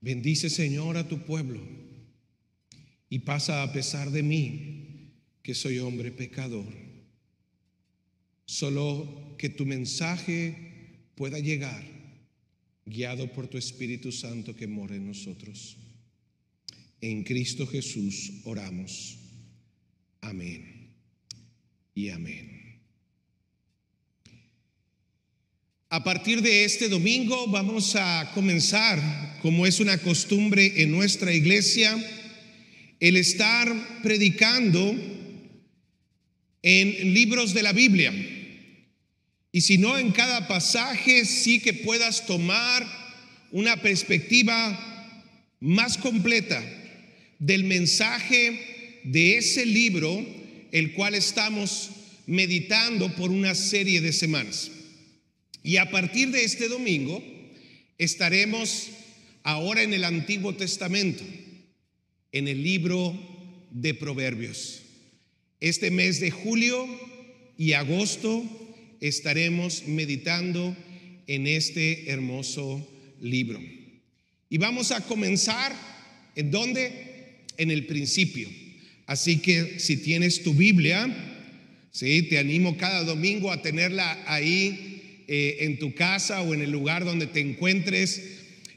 Bendice, Señor, a tu pueblo y pasa a pesar de mí, que soy hombre pecador. Solo que tu mensaje pueda llegar, guiado por tu Espíritu Santo que mora en nosotros. En Cristo Jesús oramos. Amén y amén. A partir de este domingo vamos a comenzar, como es una costumbre en nuestra iglesia, el estar predicando en libros de la Biblia. Y si no en cada pasaje, sí que puedas tomar una perspectiva más completa del mensaje de ese libro, el cual estamos meditando por una serie de semanas. Y a partir de este domingo estaremos ahora en el Antiguo Testamento, en el libro de Proverbios. Este mes de julio y agosto estaremos meditando en este hermoso libro. Y vamos a comenzar en donde? En el principio. Así que si tienes tu Biblia, sí, te animo cada domingo a tenerla ahí eh, en tu casa o en el lugar donde te encuentres.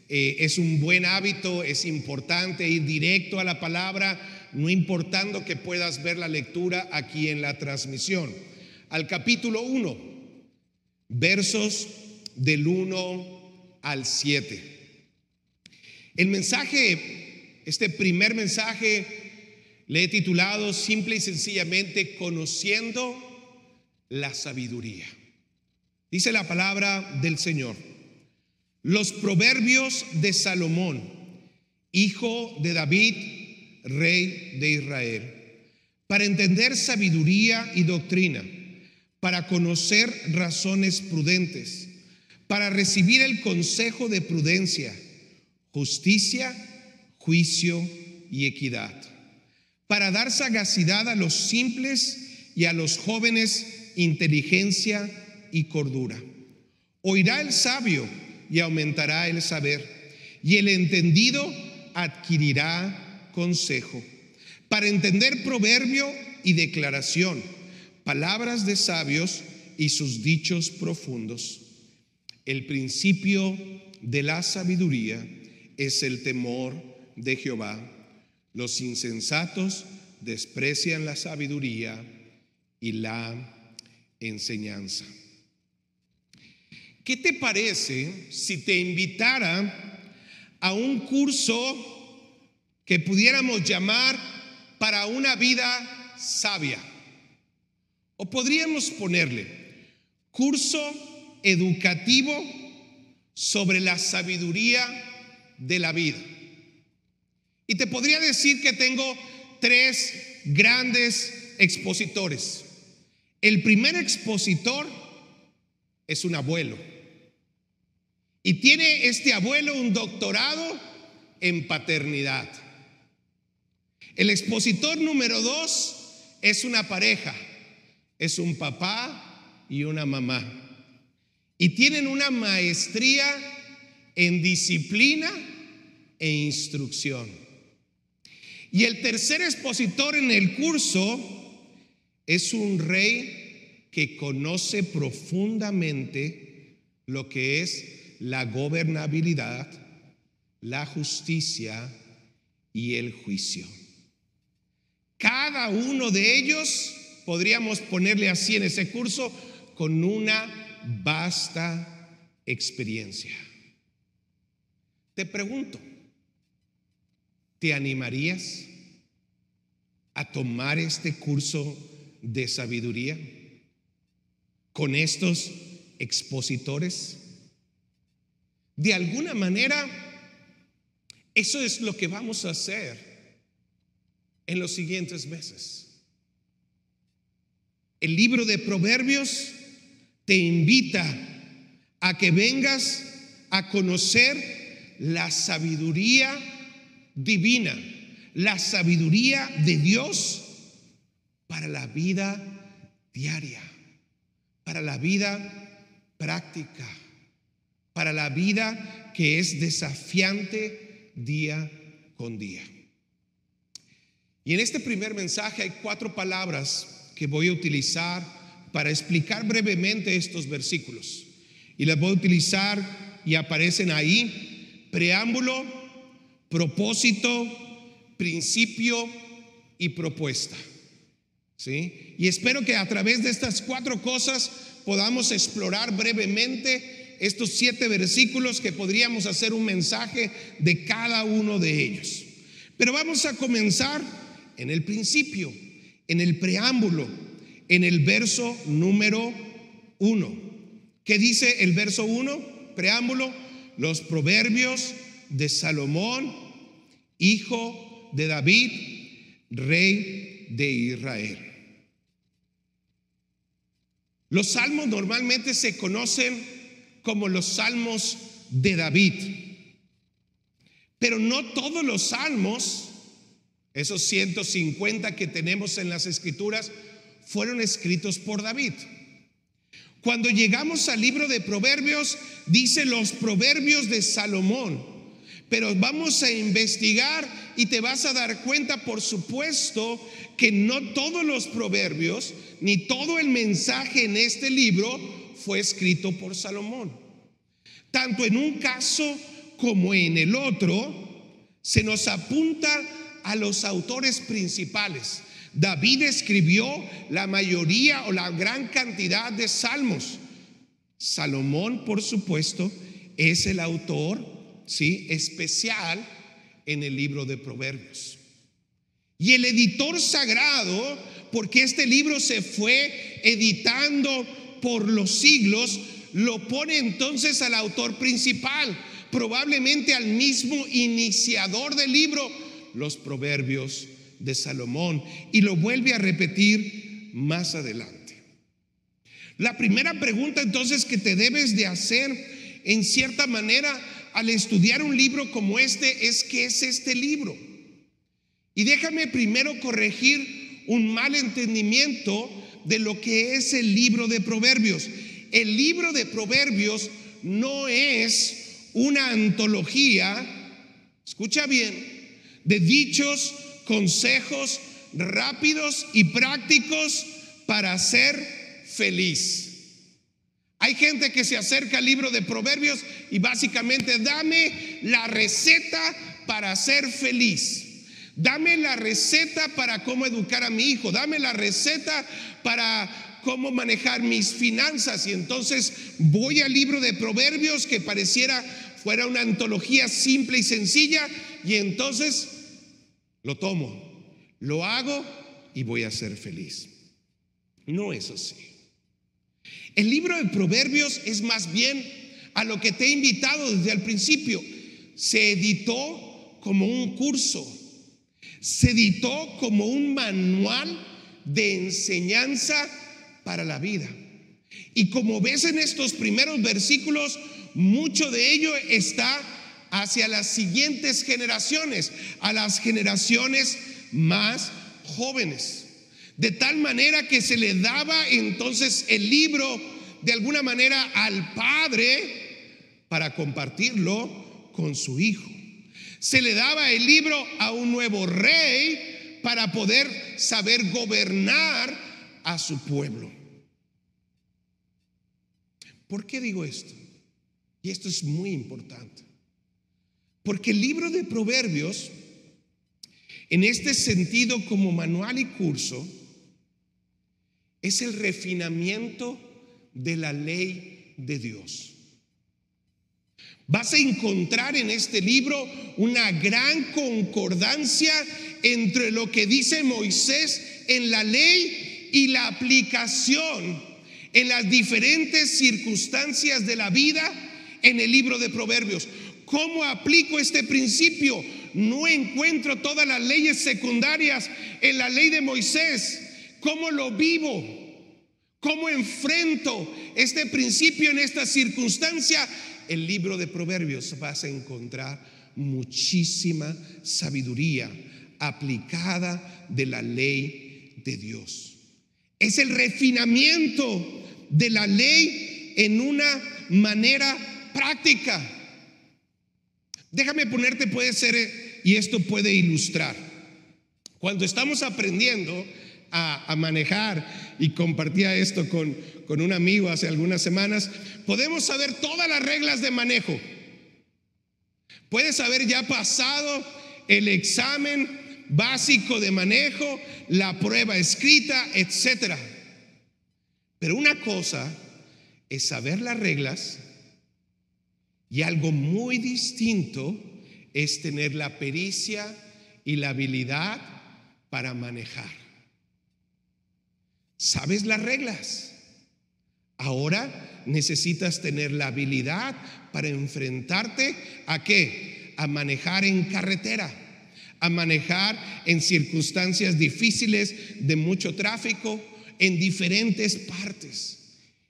Eh, es un buen hábito, es importante ir directo a la palabra, no importando que puedas ver la lectura aquí en la transmisión. Al capítulo 1, versos del 1 al 7. El mensaje, este primer mensaje, le he titulado simple y sencillamente Conociendo la sabiduría. Dice la palabra del Señor. Los proverbios de Salomón, hijo de David, rey de Israel, para entender sabiduría y doctrina, para conocer razones prudentes, para recibir el consejo de prudencia, justicia, juicio y equidad, para dar sagacidad a los simples y a los jóvenes inteligencia y cordura. Oirá el sabio y aumentará el saber, y el entendido adquirirá consejo. Para entender proverbio y declaración, palabras de sabios y sus dichos profundos. El principio de la sabiduría es el temor de Jehová. Los insensatos desprecian la sabiduría y la enseñanza. ¿Qué te parece si te invitara a un curso que pudiéramos llamar para una vida sabia? O podríamos ponerle curso educativo sobre la sabiduría de la vida. Y te podría decir que tengo tres grandes expositores. El primer expositor es un abuelo. Y tiene este abuelo un doctorado en paternidad. El expositor número dos es una pareja, es un papá y una mamá. Y tienen una maestría en disciplina e instrucción. Y el tercer expositor en el curso es un rey que conoce profundamente lo que es la gobernabilidad, la justicia y el juicio. Cada uno de ellos, podríamos ponerle así en ese curso, con una vasta experiencia. Te pregunto, ¿te animarías a tomar este curso de sabiduría con estos expositores? De alguna manera, eso es lo que vamos a hacer en los siguientes meses. El libro de Proverbios te invita a que vengas a conocer la sabiduría divina, la sabiduría de Dios para la vida diaria, para la vida práctica para la vida que es desafiante día con día. Y en este primer mensaje hay cuatro palabras que voy a utilizar para explicar brevemente estos versículos. Y las voy a utilizar y aparecen ahí preámbulo, propósito, principio y propuesta. ¿Sí? Y espero que a través de estas cuatro cosas podamos explorar brevemente estos siete versículos que podríamos hacer un mensaje de cada uno de ellos. Pero vamos a comenzar en el principio, en el preámbulo, en el verso número uno. ¿Qué dice el verso uno? Preámbulo, los proverbios de Salomón, hijo de David, rey de Israel. Los salmos normalmente se conocen como los salmos de David, pero no todos los salmos esos 150 que tenemos en las escrituras fueron escritos por David. Cuando llegamos al libro de Proverbios, dice los Proverbios de Salomón. Pero vamos a investigar y te vas a dar cuenta, por supuesto, que no todos los proverbios, ni todo el mensaje en este libro fue escrito por Salomón. Tanto en un caso como en el otro, se nos apunta a los autores principales. David escribió la mayoría o la gran cantidad de salmos. Salomón, por supuesto, es el autor, sí, especial en el libro de Proverbios. Y el editor sagrado, porque este libro se fue editando por los siglos, lo pone entonces al autor principal, probablemente al mismo iniciador del libro, los proverbios de Salomón y lo vuelve a repetir más adelante. La primera pregunta entonces que te debes de hacer en cierta manera al estudiar un libro como este es qué es este libro. Y déjame primero corregir un mal entendimiento de lo que es el libro de Proverbios. El libro de Proverbios no es una antología, escucha bien, de dichos, consejos rápidos y prácticos para ser feliz. Hay gente que se acerca al libro de Proverbios y básicamente dame la receta para ser feliz. Dame la receta para cómo educar a mi hijo. Dame la receta para cómo manejar mis finanzas. Y entonces voy al libro de Proverbios que pareciera fuera una antología simple y sencilla. Y entonces lo tomo, lo hago y voy a ser feliz. No es así. El libro de Proverbios es más bien a lo que te he invitado desde el principio. Se editó como un curso, se editó como un manual de enseñanza para la vida. Y como ves en estos primeros versículos, mucho de ello está hacia las siguientes generaciones, a las generaciones más jóvenes. De tal manera que se le daba entonces el libro de alguna manera al padre para compartirlo con su hijo. Se le daba el libro a un nuevo rey para poder saber gobernar a su pueblo. ¿Por qué digo esto? Y esto es muy importante. Porque el libro de Proverbios, en este sentido como manual y curso, es el refinamiento de la ley de Dios. Vas a encontrar en este libro una gran concordancia entre lo que dice Moisés en la ley y la aplicación en las diferentes circunstancias de la vida en el libro de Proverbios. ¿Cómo aplico este principio? No encuentro todas las leyes secundarias en la ley de Moisés. ¿Cómo lo vivo? ¿Cómo enfrento este principio en esta circunstancia? El libro de Proverbios vas a encontrar muchísima sabiduría aplicada de la ley de Dios. Es el refinamiento de la ley en una manera práctica. Déjame ponerte, puede ser, eh, y esto puede ilustrar. Cuando estamos aprendiendo a, manejar, y compartía esto con, con un amigo hace algunas semanas, podemos saber todas las reglas de manejo. Puedes haber ya pasado el examen básico de manejo, la prueba escrita, etcétera. Pero una cosa es saber las reglas y algo muy distinto es tener la pericia y la habilidad para manejar. ¿Sabes las reglas? Ahora necesitas tener la habilidad para enfrentarte a qué? A manejar en carretera, a manejar en circunstancias difíciles de mucho tráfico en diferentes partes.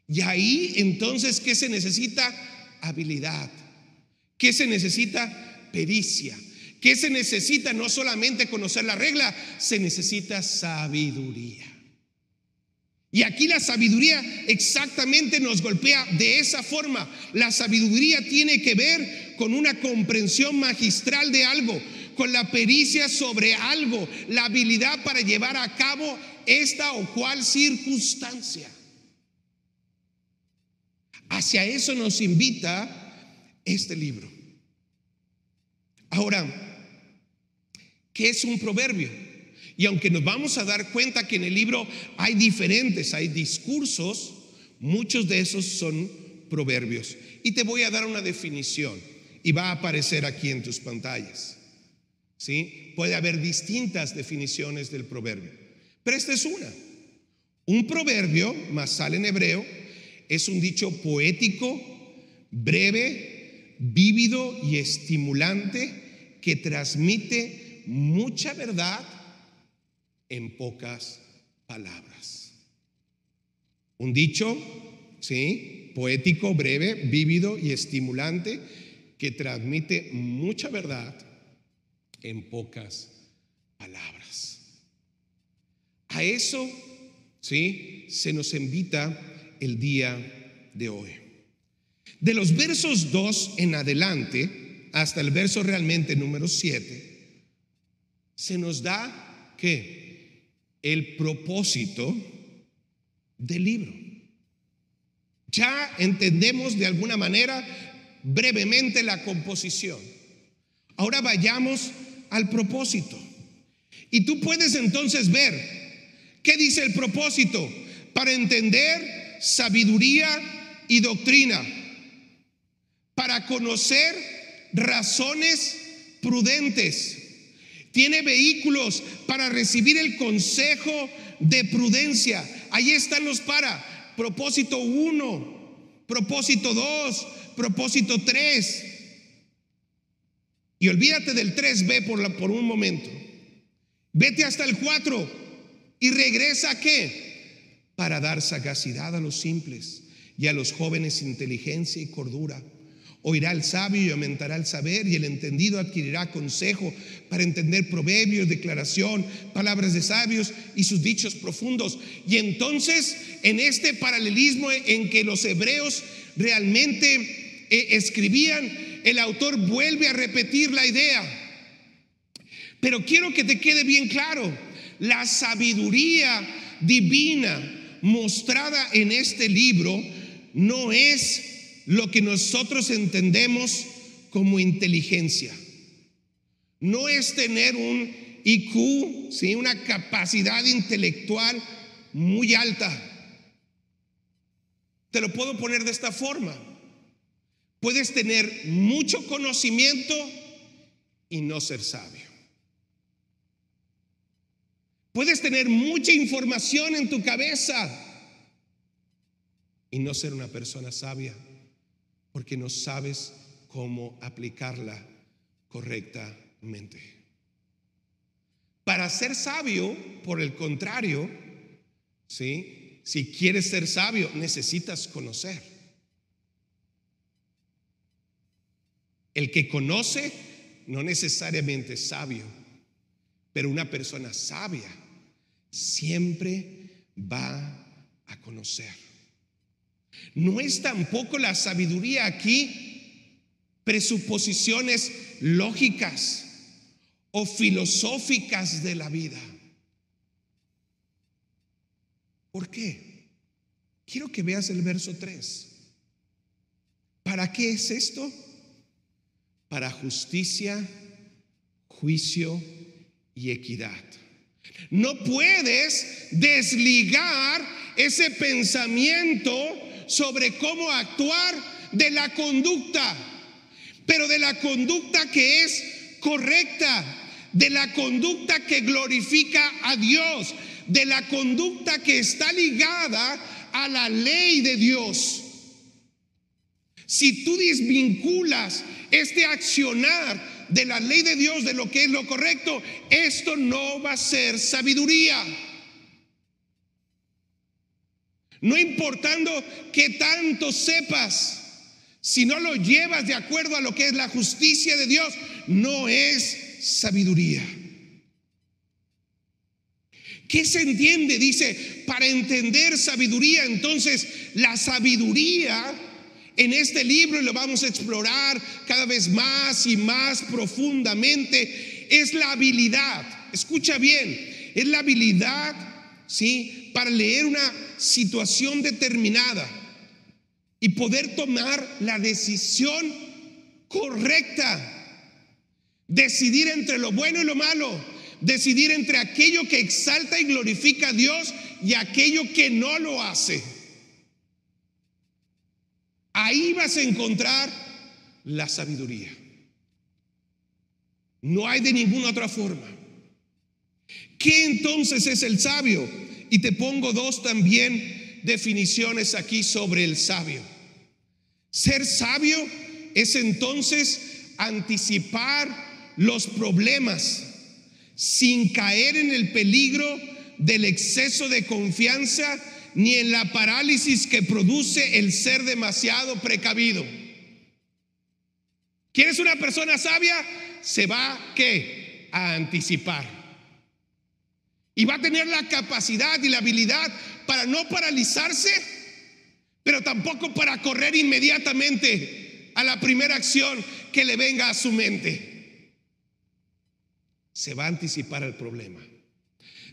Y ahí entonces, ¿qué se necesita? Habilidad. ¿Qué se necesita? Pericia. ¿Qué se necesita? No solamente conocer la regla, se necesita sabiduría. Y aquí la sabiduría exactamente nos golpea de esa forma. La sabiduría tiene que ver con una comprensión magistral de algo, con la pericia sobre algo, la habilidad para llevar a cabo esta o cual circunstancia. Hacia eso nos invita este libro. Ahora, ¿qué es un proverbio? Y aunque nos vamos a dar cuenta que en el libro hay diferentes, hay discursos, muchos de esos son proverbios. Y te voy a dar una definición y va a aparecer aquí en tus pantallas. ¿Sí? Puede haber distintas definiciones del proverbio, pero esta es una. Un proverbio, más sale en hebreo, es un dicho poético, breve, vívido y estimulante que transmite mucha verdad en pocas palabras. Un dicho, ¿sí? Poético, breve, vívido y estimulante que transmite mucha verdad en pocas palabras. A eso, ¿sí? Se nos invita el día de hoy. De los versos 2 en adelante hasta el verso realmente número 7, se nos da que el propósito del libro. Ya entendemos de alguna manera brevemente la composición. Ahora vayamos al propósito. Y tú puedes entonces ver qué dice el propósito para entender sabiduría y doctrina, para conocer razones prudentes tiene vehículos para recibir el consejo de prudencia. Ahí están los para. Propósito 1, propósito 2, propósito 3. Y olvídate del 3B por, por un momento. Vete hasta el 4 y regresa a qué? Para dar sagacidad a los simples y a los jóvenes inteligencia y cordura Oirá el sabio y aumentará el saber, y el entendido adquirirá consejo para entender proverbios, declaración, palabras de sabios y sus dichos profundos. Y entonces, en este paralelismo en que los hebreos realmente eh, escribían, el autor vuelve a repetir la idea. Pero quiero que te quede bien claro, la sabiduría divina mostrada en este libro no es lo que nosotros entendemos como inteligencia. No es tener un IQ, ¿sí? una capacidad intelectual muy alta. Te lo puedo poner de esta forma. Puedes tener mucho conocimiento y no ser sabio. Puedes tener mucha información en tu cabeza y no ser una persona sabia porque no sabes cómo aplicarla correctamente. Para ser sabio, por el contrario, ¿sí? si quieres ser sabio, necesitas conocer. El que conoce no necesariamente es sabio, pero una persona sabia siempre va a conocer. No es tampoco la sabiduría aquí presuposiciones lógicas o filosóficas de la vida. ¿Por qué? Quiero que veas el verso 3. ¿Para qué es esto? Para justicia, juicio y equidad. No puedes desligar ese pensamiento sobre cómo actuar de la conducta, pero de la conducta que es correcta, de la conducta que glorifica a Dios, de la conducta que está ligada a la ley de Dios. Si tú desvinculas este accionar de la ley de Dios, de lo que es lo correcto, esto no va a ser sabiduría. No importando que tanto sepas, si no lo llevas de acuerdo a lo que es la justicia de Dios, no es sabiduría. ¿Qué se entiende? Dice, para entender sabiduría, entonces la sabiduría en este libro, y lo vamos a explorar cada vez más y más profundamente, es la habilidad, escucha bien, es la habilidad, ¿sí? Para leer una situación determinada y poder tomar la decisión correcta. Decidir entre lo bueno y lo malo. Decidir entre aquello que exalta y glorifica a Dios y aquello que no lo hace. Ahí vas a encontrar la sabiduría. No hay de ninguna otra forma. ¿Qué entonces es el sabio? Y te pongo dos también definiciones aquí sobre el sabio. Ser sabio es entonces anticipar los problemas sin caer en el peligro del exceso de confianza ni en la parálisis que produce el ser demasiado precavido. ¿Quieres una persona sabia? Se va ¿qué? a anticipar. Y va a tener la capacidad y la habilidad para no paralizarse, pero tampoco para correr inmediatamente a la primera acción que le venga a su mente. Se va a anticipar el problema.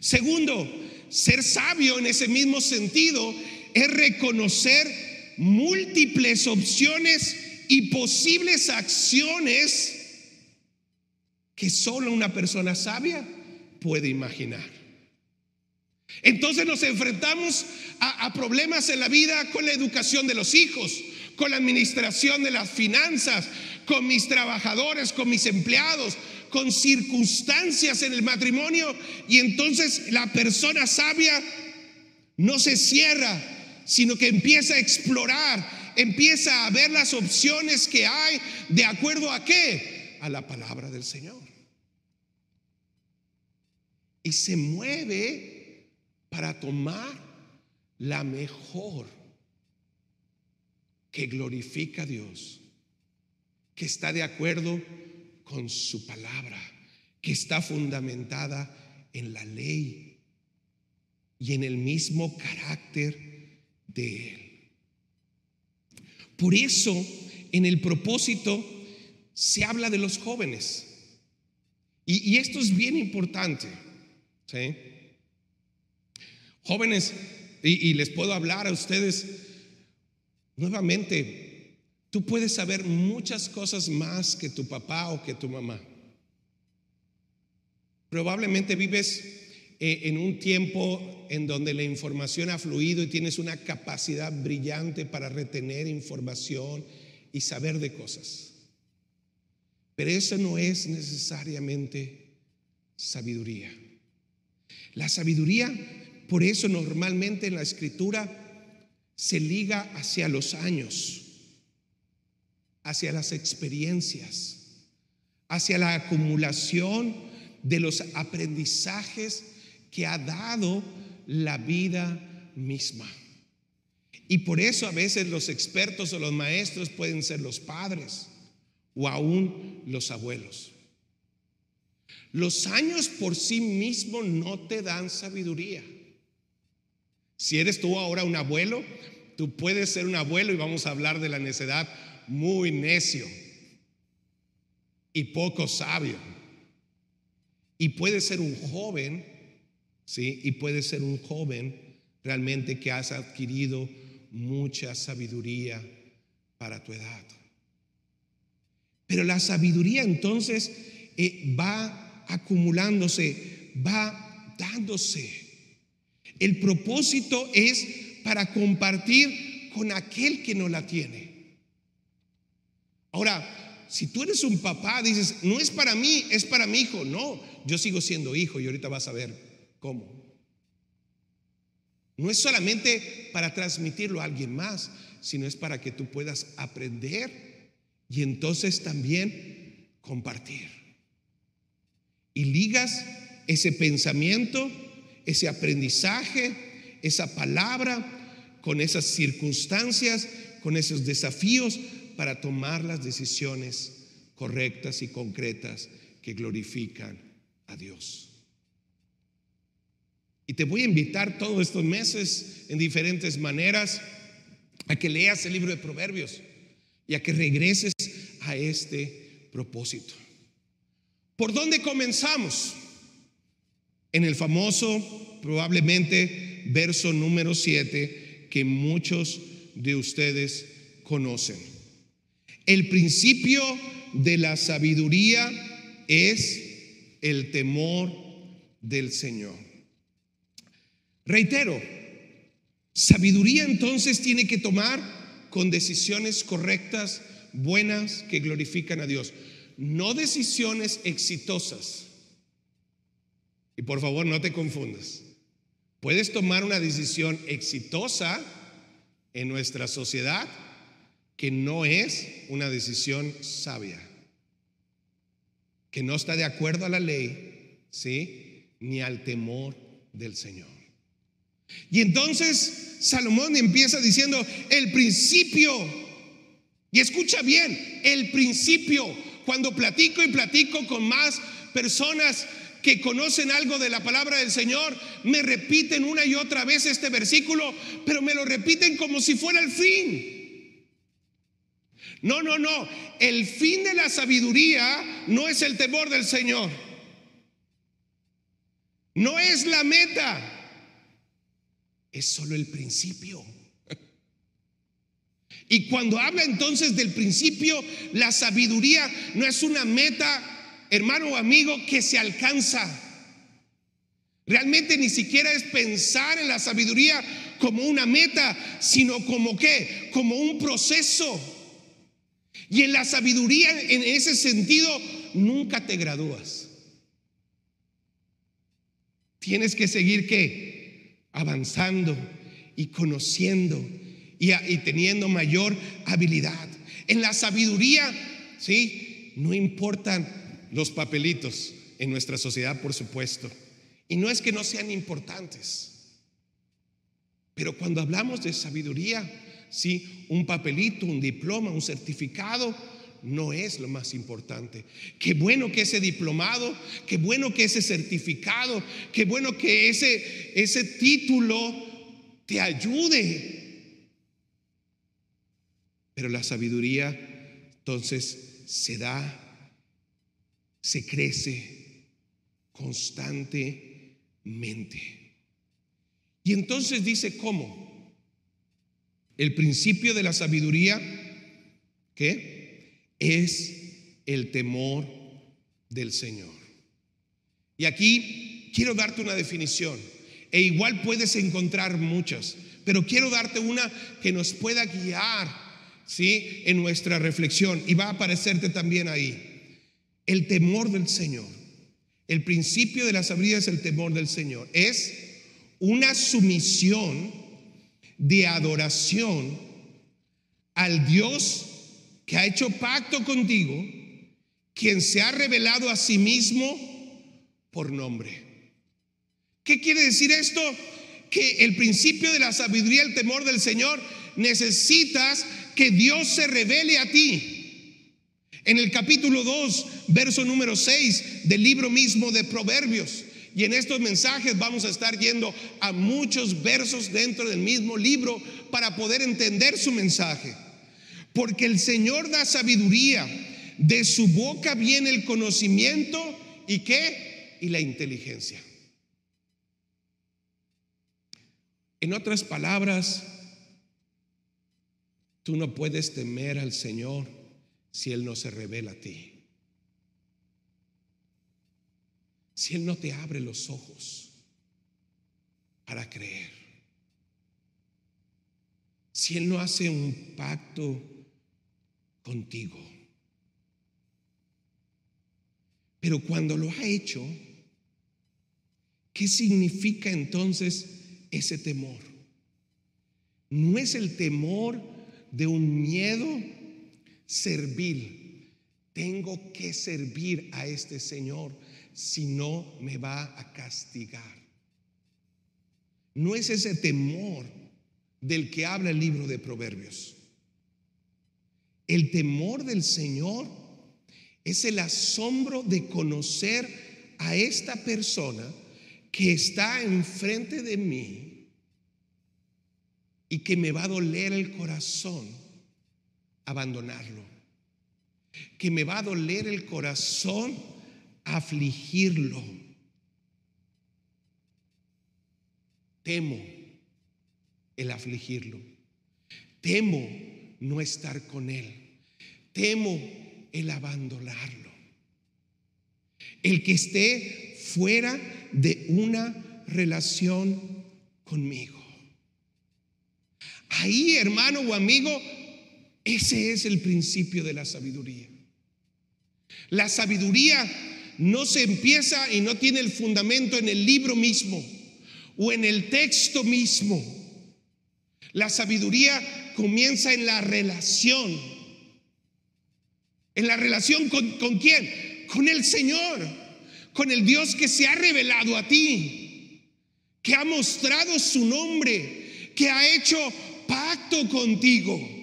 Segundo, ser sabio en ese mismo sentido es reconocer múltiples opciones y posibles acciones que solo una persona sabia puede imaginar. Entonces nos enfrentamos a, problemas en la vida con la educación de los hijos, con la administración de las finanzas, con mis trabajadores, con mis empleados, con circunstancias en el matrimonio. Y entonces la persona sabia no se cierra, sino que empieza a explorar, empieza a ver las opciones que hay de acuerdo a qué? A la palabra del Señor. Y se mueve para tomar la mejor que glorifica a Dios, que está de acuerdo con su palabra, que está fundamentada en la ley y en el mismo carácter de Él. Por eso, en el propósito se habla de los jóvenes. Y, esto es bien importante. ¿sí? Jóvenes, y, les puedo hablar a ustedes nuevamente, tú puedes saber muchas cosas más que tu papá o que tu mamá. Probablemente vives eh, en un tiempo en donde la información ha fluido y tienes una capacidad brillante para retener información y saber de cosas. Pero eso no es necesariamente sabiduría. La sabiduría por eso normalmente en la escritura se liga hacia los años, hacia las experiencias, hacia la acumulación de los aprendizajes que ha dado la vida misma. Y por eso a veces los expertos o los maestros pueden ser los padres o aún los abuelos. Los años por sí mismos no te dan sabiduría. Si eres tú ahora un abuelo, tú puedes ser un abuelo y vamos a hablar de la necedad muy necio. y poco sabio. Y puede ser un joven, ¿sí? Y puede ser un joven realmente que has adquirido mucha sabiduría para tu edad. Pero la sabiduría entonces eh, va acumulándose, va dándose. El propósito es para compartir con aquel que no la tiene. Ahora, si tú eres un papá, dices, no es para mí, es para mi hijo. No, yo sigo siendo hijo y ahorita vas a ver cómo. No es solamente para transmitirlo a alguien más, sino es para que tú puedas aprender y entonces también compartir. Y ligas ese pensamiento, ese aprendizaje, esa palabra con esas circunstancias, con esos desafíos para tomar las decisiones correctas y concretas que glorifican a Dios. Y te voy a invitar todos estos meses en diferentes maneras a que leas el libro de Proverbios y a que regreses a este propósito. ¿Por dónde comenzamos? En el famoso, probablemente, verso número 7 que muchos de ustedes conocen. El principio de la sabiduría es el temor del Señor. Reitero, sabiduría entonces tiene que tomar con decisiones correctas, buenas, que glorifican a Dios. No decisiones exitosas. Y por favor, no te confundas. Puedes tomar una decisión exitosa en nuestra sociedad que no es una decisión sabia, que no está de acuerdo a la ley, ¿sí? Ni al temor del Señor. Y entonces Salomón empieza diciendo, el principio, y escucha bien, el principio, cuando platico y platico con más personas que conocen algo de la palabra del Señor, me repiten una y otra vez este versículo, pero me lo repiten como si fuera el fin. No, no, no, el fin de la sabiduría no es el temor del Señor. No es la meta es solo el principio. Y cuando habla entonces del principio, la sabiduría no es una meta, hermano o amigo, que se alcanza. Realmente ni siquiera es pensar en la sabiduría como una meta, sino como qué, como un proceso. Y en la sabiduría, en ese sentido, nunca te gradúas. Tienes que seguir qué? avanzando y conociendo y, y, teniendo mayor habilidad. En la sabiduría, ¿sí? No importan los papelitos en nuestra sociedad, por supuesto. Y no es que no sean importantes. Pero cuando hablamos de sabiduría, sí, un papelito, un diploma, un certificado, no es lo más importante. Qué bueno que ese diplomado, qué bueno que ese certificado, qué bueno que ese, ese título te ayude. Pero la sabiduría entonces se da, se crece constantemente. Y entonces dice, ¿cómo? El principio de la sabiduría, ¿qué? es el temor del Señor. Y aquí quiero darte una definición, e igual puedes encontrar muchas, pero quiero darte una que nos pueda guiar, ¿sí? En nuestra reflexión, y va a aparecerte también ahí. El temor del Señor. El principio de la sabiduría es el temor del Señor. Es una sumisión de adoración al Dios que ha hecho pacto contigo, quien se ha revelado a sí mismo por nombre. ¿Qué quiere decir esto? Que el principio de la sabiduría, el temor del Señor, necesitas que Dios se revele a ti. En el capítulo 2, verso número 6 del libro mismo de Proverbios. Y en estos mensajes vamos a estar yendo a muchos versos dentro del mismo libro para poder entender su mensaje. Porque el Señor da sabiduría, De su boca viene el conocimiento y qué? Y la inteligencia. En otras palabras, tú no puedes temer al Señor si Él no se revela a ti. Si Él no te abre los ojos para creer. Si Él no hace un pacto contigo. Pero cuando lo ha hecho, ¿qué significa entonces ese temor? No es el temor de un miedo servil. Tengo que servir a este Señor, si no me va a castigar. No es ese temor del que habla el libro de Proverbios. El temor del Señor es el asombro de conocer a esta persona que está enfrente de mí y que me va a doler el corazón abandonarlo, que me va a doler el corazón afligirlo. Temo el afligirlo. Temo no estar con él. Temo el abandonarlo. El que esté fuera de una relación conmigo. Ahí, hermano o amigo, ese es el principio de la sabiduría. La sabiduría no se empieza y no tiene el fundamento en el libro mismo o en el texto mismo. La sabiduría comienza en la relación. ¿En la relación con, con quién? Con el Señor, con el Dios que se ha revelado a ti, que ha mostrado su nombre, que ha hecho pacto contigo.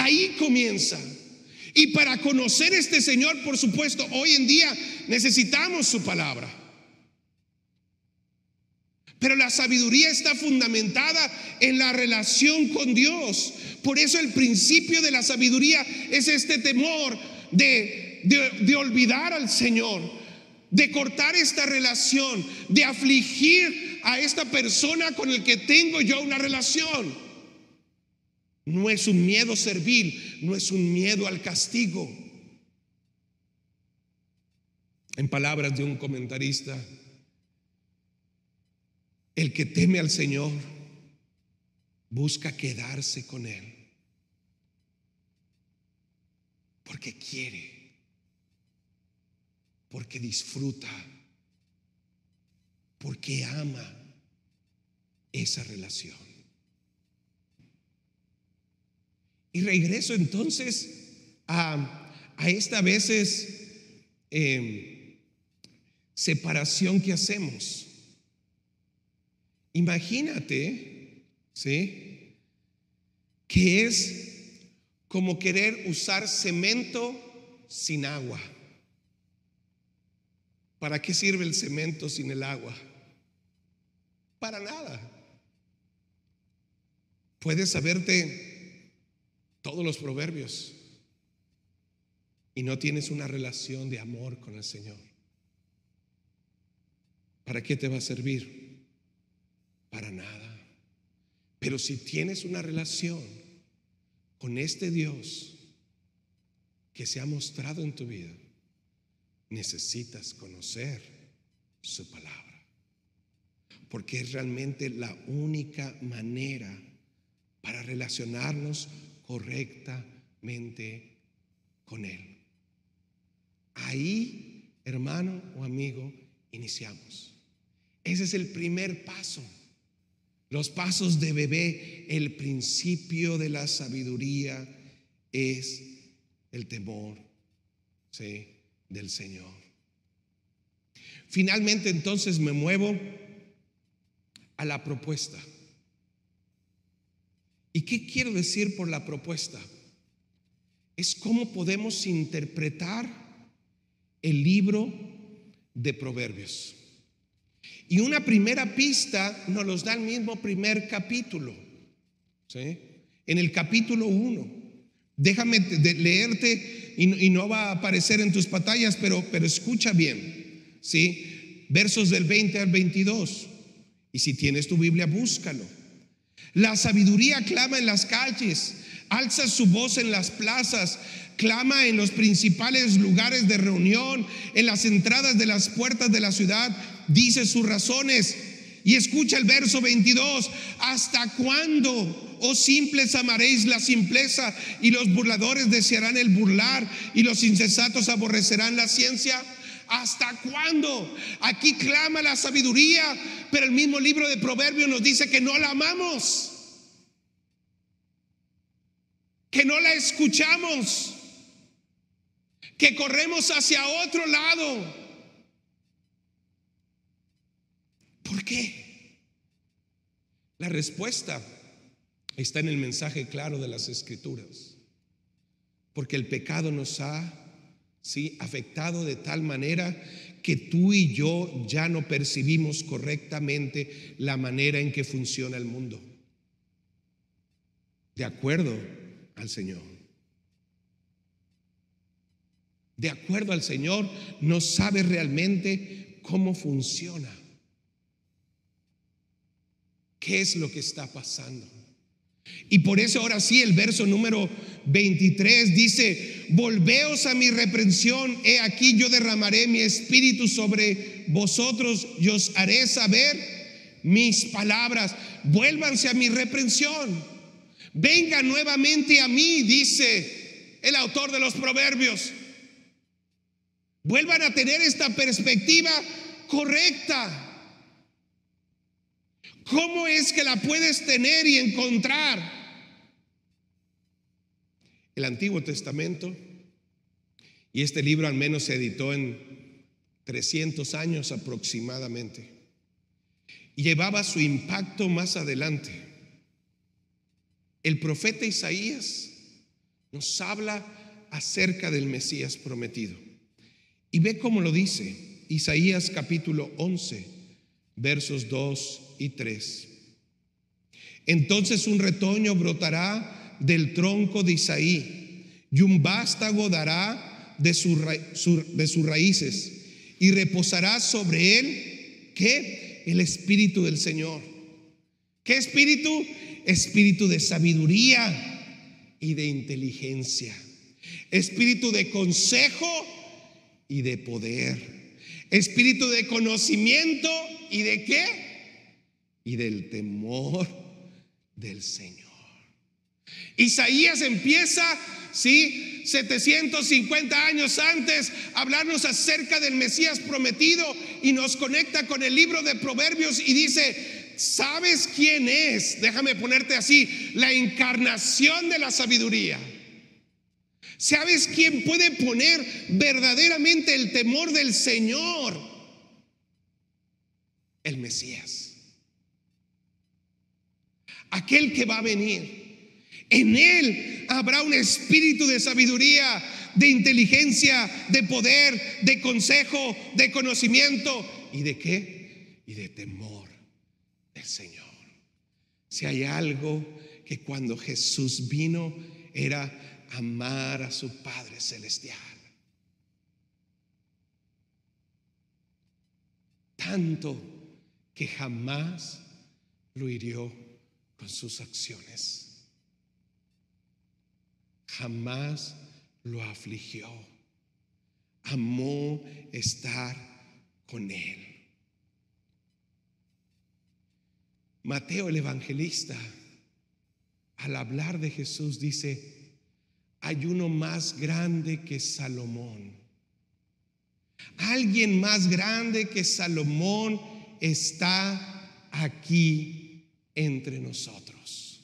Ahí comienza. Y para conocer este Señor, por supuesto, hoy en día necesitamos su palabra. Pero la sabiduría está fundamentada en la relación con Dios. Por eso el principio de la sabiduría es este temor de, de, olvidar al Señor, de cortar esta relación, de afligir a esta persona con el que tengo yo una relación. No es un miedo servil, no es un miedo al castigo. En palabras de un comentarista, el que teme al Señor busca quedarse con Él. Porque quiere, porque disfruta, porque ama esa relación. Y regreso entonces a, esta veces em, separación que hacemos. Imagínate, ¿sí? Que es como querer usar cemento sin agua. ¿Para qué sirve el cemento sin el agua? Para nada. Puedes saberte todos los proverbios y no tienes una relación de amor con el Señor, ¿para qué te va a servir? Para nada. Pero si tienes una relación con este Dios que se ha mostrado en tu vida, necesitas conocer su palabra. Porque es realmente la única manera para relacionarnos correctamente con Él. Ahí, hermano o amigo, iniciamos. Ese es el primer paso. Los pasos de bebé, el principio de la sabiduría es el temor del Señor. Finalmente entonces me muevo a la propuesta. ¿Y qué quiero decir por la propuesta? Es cómo podemos interpretar el libro de Proverbios. Y una primera pista nos los da el mismo primer capítulo. En el capítulo 1 Déjame leerte y, no va a aparecer en tus pantallas, pero, pero escucha bien, ¿sí? Versos del 20 al 22. Y si tienes tu Biblia, búscalo. La sabiduría clama en las calles, alza su voz en las plazas, clama en los principales lugares de reunión, en las entradas de las puertas de la ciudad, dice sus razones. Y escucha el verso 22, ¿hasta cuándo, oh simples, amaréis la simpleza y los burladores desearán el burlar y los insensatos aborrecerán la ciencia? ¿Hasta cuándo? Aquí clama la sabiduría, pero el mismo libro de Proverbios nos dice que no la amamos, que no la escuchamos, que corremos hacia otro lado. ¿Por qué? La respuesta está en el mensaje claro de las escrituras. Porque el pecado nos ha ¿sí? afectado de tal manera que tú y yo ya no percibimos correctamente la manera en que funciona el mundo. De acuerdo al Señor. De acuerdo al Señor, no sabe realmente cómo funciona. ¿Qué es lo que está pasando? Y por eso ahora sí el verso número 23 dice, volveos a mi reprensión, he aquí yo derramaré mi espíritu sobre vosotros y os haré saber mis palabras, vuélvanse a mi reprensión, vengan nuevamente a mí, dice el autor de los proverbios, vuelvan a tener esta perspectiva correcta. ¿Cómo es que la puedes tener y encontrar? El Antiguo Testamento, y este libro al menos se editó en 300 años aproximadamente, llevaba su impacto más adelante. El profeta Isaías nos habla acerca del Mesías prometido. Y ve cómo lo dice Isaías capítulo 11, versos 2 y 3. Entonces un retoño brotará del tronco de Isaí y un vástago dará de, de sus raíces y reposará sobre él, ¿qué? El espíritu del Señor. ¿Qué espíritu? Espíritu de sabiduría y de inteligencia. Espíritu de consejo y de poder. Espíritu de conocimiento y de qué? Y del temor del Señor. Isaías empieza, sí, 750 años antes, a hablarnos acerca del Mesías prometido y nos conecta con el libro de Proverbios y dice, ¿sabes quién es? Déjame ponerte así, la encarnación de la sabiduría. ¿Sabes quién puede poner verdaderamente el temor del Señor? El Mesías aquel que va a venir. En él habrá un espíritu de sabiduría, de inteligencia, de poder, de consejo, de conocimiento y de qué? Y de temor del Señor. Si hay algo que cuando Jesús vino era amar a su Padre Celestial. Tanto que jamás lo hirió con sus acciones. Jamás lo afligió. Amó estar con él. Mateo el evangelista, al hablar de Jesús, dice, hay uno más grande que Salomón. Alguien más grande que Salomón está aquí entre nosotros.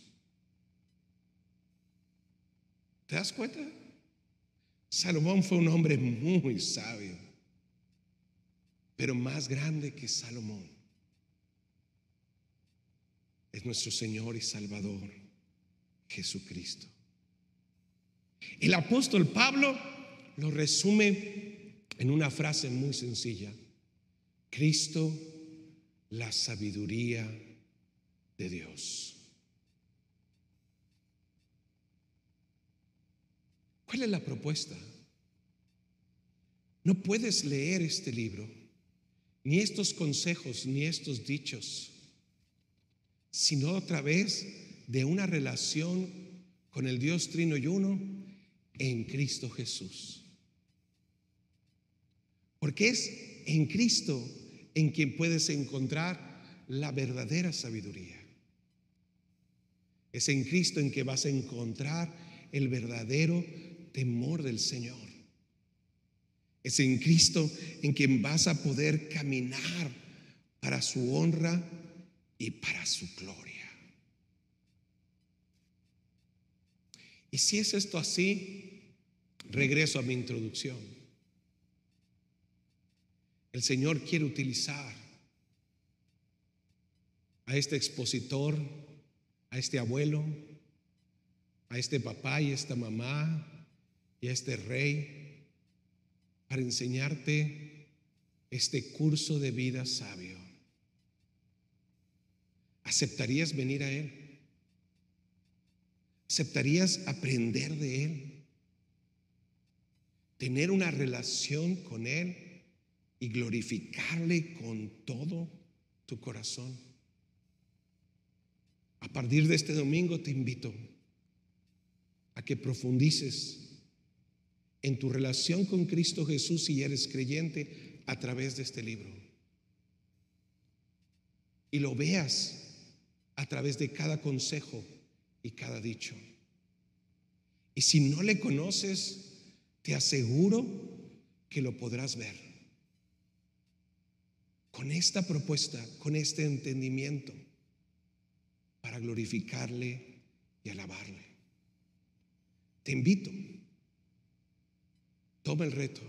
¿Te das cuenta? Salomón fue un hombre muy sabio, pero más grande que Salomón es nuestro Señor y Salvador, Jesucristo. El apóstol Pablo lo resume en una frase muy sencilla. Cristo, la sabiduría de Dios. ¿Cuál es la propuesta? No puedes leer este libro, ni estos consejos, ni estos dichos, sino otra vez de una relación con el Dios Trino y Uno en Cristo Jesús. Porque es en Cristo en quien puedes encontrar la verdadera sabiduría. Es en Cristo en que vas a encontrar el verdadero temor del Señor. Es en Cristo en quien vas a poder caminar para su honra y para su gloria. Y si es esto así, regreso a mi introducción. El Señor quiere utilizar a este expositor, a este abuelo, a este papá y esta mamá y a este rey para enseñarte este curso de vida sabio. ¿Aceptarías venir a Él? ¿Aceptarías aprender de Él? Tener una relación con Él y glorificarle con todo tu corazón. A partir de este domingo te invito a que profundices en tu relación con Cristo Jesús si eres creyente a través de este libro. Y lo veas a través de cada consejo y cada dicho. Y si no le conoces, te aseguro que lo podrás ver. Con esta propuesta, con este entendimiento, glorificarle y alabarle. Te invito, toma el reto,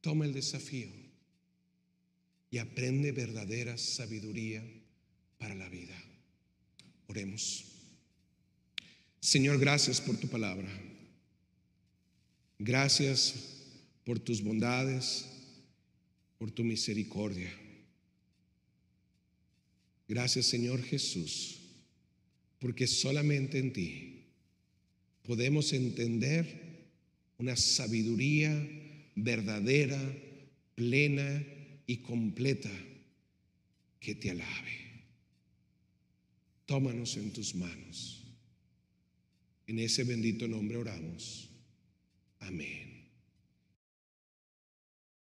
toma el desafío y aprende verdadera sabiduría para la vida. Oremos. Señor, gracias por tu palabra. Gracias por tus bondades, por tu misericordia. Gracias, Señor Jesús, porque solamente en ti podemos entender una sabiduría verdadera, plena y completa que te alabe. Tómanos en tus manos. En ese bendito nombre oramos. Amén.